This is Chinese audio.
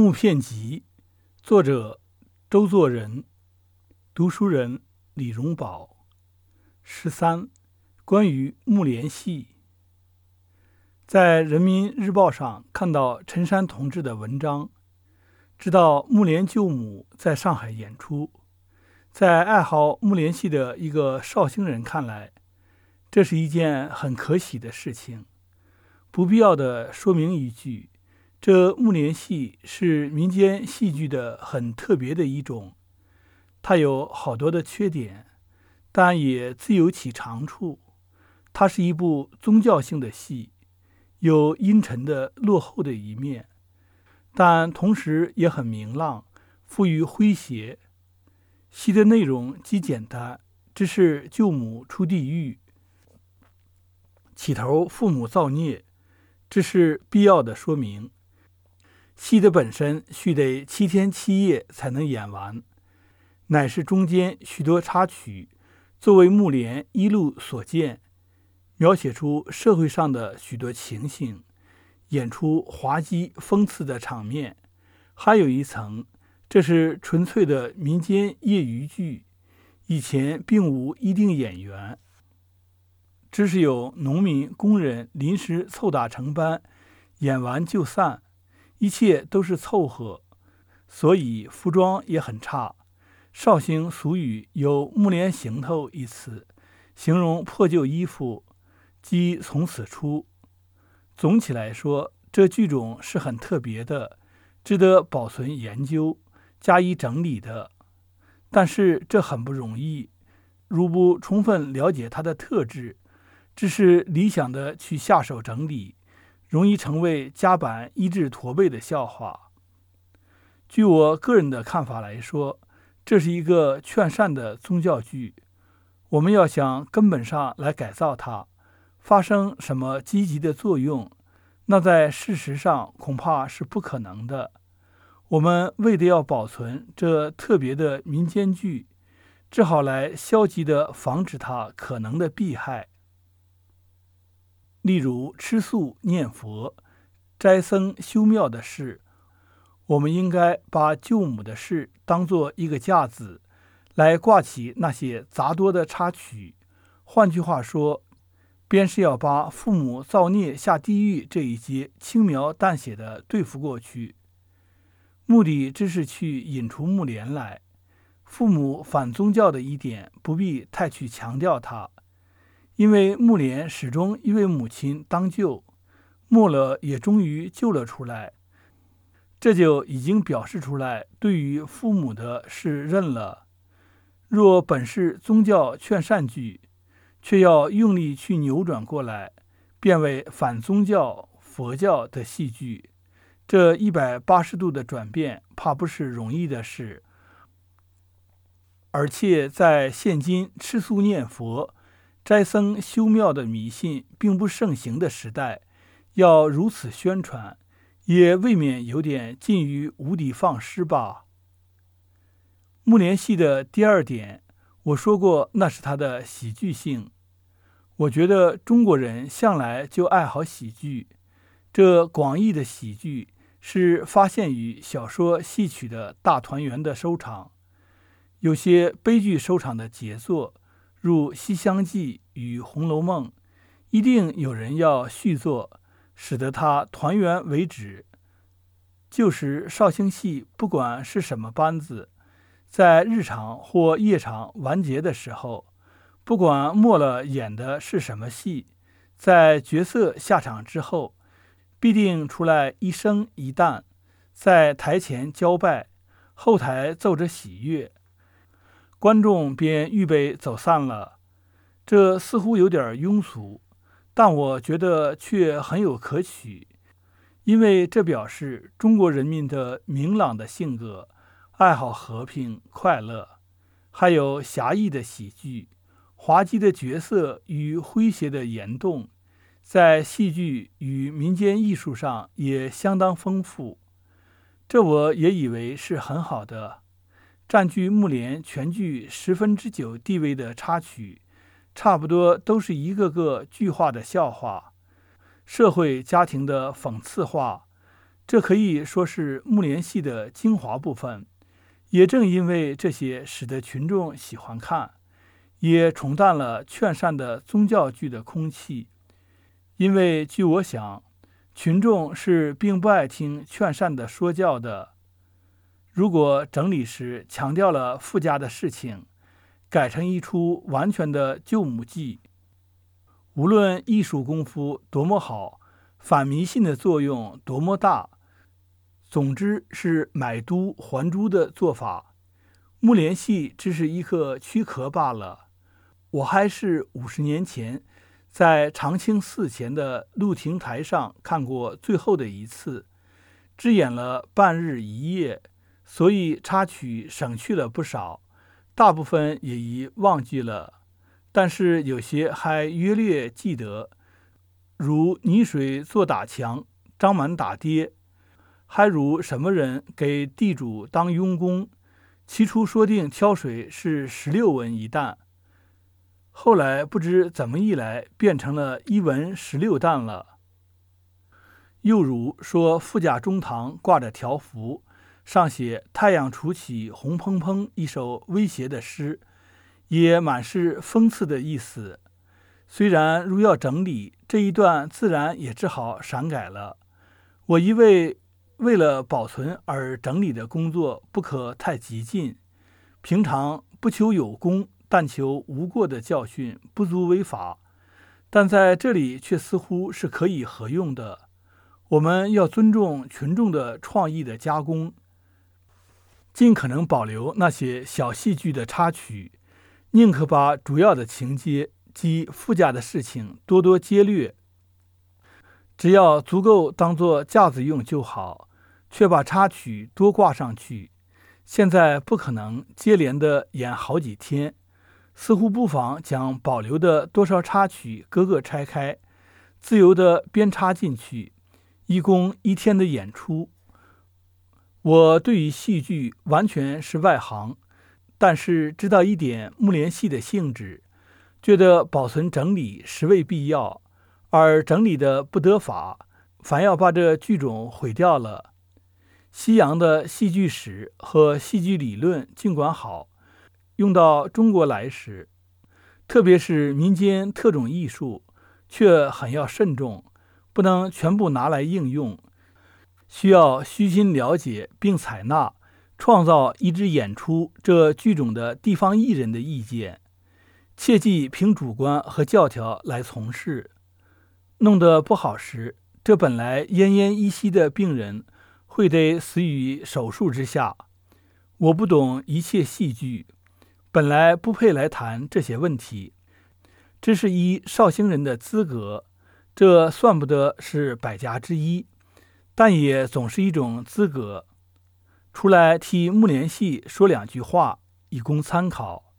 木片集》，作者周作人，读书人李荣宝。十三，关于木莲戏，在《人民日报》上看到陈山同志的文章，知道木莲救母在上海演出。在爱好木莲戏的一个绍兴人看来，这是一件很可喜的事情。不必要的说明一句。这木莲戏是民间戏剧的很特别的一种，它有好多的缺点，但也自有其长处。它是一部宗教性的戏，有阴沉的落后的一面，但同时也很明朗，富于诙谐。戏的内容极简单，只是救母出地狱，起头父母造孽，这是必要的说明。戏的本身须得七天七夜才能演完，乃是中间许多插曲，作为木莲一路所见，描写出社会上的许多情形，演出滑稽讽刺的场面。还有一层，这是纯粹的民间业余剧，以前并无一定演员，只是有农民工人临时凑打成班，演完就散。一切都是凑合，所以服装也很差。绍兴俗语有“木莲行头”一词，形容破旧衣服，即从此出。总体来说，这剧种是很特别的，值得保存研究、加以整理的。但是这很不容易，如不充分了解它的特质，只是理想的去下手整理。容易成为夹板医治驼背的笑话。据我个人的看法来说，这是一个劝善的宗教剧。我们要想根本上来改造它，发生什么积极的作用，那在事实上恐怕是不可能的。我们为的要保存这特别的民间剧，只好来消极的防止它可能的弊害。例如吃素念佛、斋僧修庙的事，我们应该把救母的事当做一个架子，来挂起那些杂多的插曲。换句话说，便是要把父母造孽下地狱这一节轻描淡写的对付过去。目的只是去引出木莲来。父母反宗教的一点，不必太去强调它。因为木莲始终因为母亲当救，末了也终于救了出来，这就已经表示出来对于父母的是认了。若本是宗教劝善剧，却要用力去扭转过来，变为反宗教佛教的戏剧，这一百八十度的转变，怕不是容易的事。而且在现今吃素念佛。斋僧修庙的迷信并不盛行的时代，要如此宣传，也未免有点近于无的放矢吧。木莲戏的第二点，我说过，那是它的喜剧性。我觉得中国人向来就爱好喜剧，这广义的喜剧是发现于小说戏曲的大团圆的收场，有些悲剧收场的杰作。入《西厢记》与《红楼梦》，一定有人要续作，使得它团圆为止。旧时绍兴戏，不管是什么班子，在日场或夜场完结的时候，不管末了演的是什么戏，在角色下场之后，必定出来一生一旦，在台前交拜，后台奏着喜悦。观众便预备走散了，这似乎有点庸俗，但我觉得却很有可取，因为这表示中国人民的明朗的性格，爱好和平快乐，还有侠义的喜剧、滑稽的角色与诙谐的言动，在戏剧与民间艺术上也相当丰富，这我也以为是很好的。占据木莲全剧十分之九地位的插曲，差不多都是一个个剧化的笑话，社会家庭的讽刺话，这可以说是木莲戏的精华部分。也正因为这些，使得群众喜欢看，也冲淡了劝善的宗教剧的空气。因为据我想，群众是并不爱听劝善的说教的。如果整理时强调了附加的事情，改成一出完全的救母记，无论艺术功夫多么好，反迷信的作用多么大。总之是买椟还珠的做法，木莲戏只是一个躯壳罢了。我还是五十年前在长清寺前的露亭台上看过最后的一次，只演了半日一夜，所以插曲省去了不少，大部分也已忘记了，但是有些还约略记得，如泥水做打墙，张满打爹。还如什么人给地主当佣工？起初说定挑水是十六文一担，后来不知怎么一来，变成了一文十六担了。又如说富家中堂挂着条幅，上写“太阳初起红砰砰”一首威胁的诗，也满是讽刺的意思。虽然如要整理这一段，自然也只好删改了。我一位。为了保存而整理的工作不可太激进。平常不求有功，但求无过的教训，不足为法。但在这里却似乎是可以合用的。我们要尊重群众的创意的加工，尽可能保留那些小戏剧的插曲，宁可把主要的情节及附加的事情多多接略，只要足够当做架子用就好。却把插曲多挂上去，现在不可能接连的演好几天，似乎不妨将保留的多少插曲各个拆开，自由的编插进去，一共一天的演出。我对于戏剧完全是外行，但是知道一点木莲戏的性质，觉得保存整理实为必要，而整理的不得法，反要把这剧种毁掉了。西洋的戏剧史和戏剧理论尽管好，用到中国来时，特别是民间特种艺术，却很要慎重，不能全部拿来应用，需要虚心了解并采纳，创造一支演出这剧种的地方艺人的意见，切忌凭主观和教条来从事，弄得不好时，这本来奄奄一息的病人。会得死于手术之下。我不懂一切戏剧，本来不配来谈这些问题。这是一绍兴人的资格，这算不得是百家之一，但也总是一种资格。出来替木莲系说两句话，以供参考。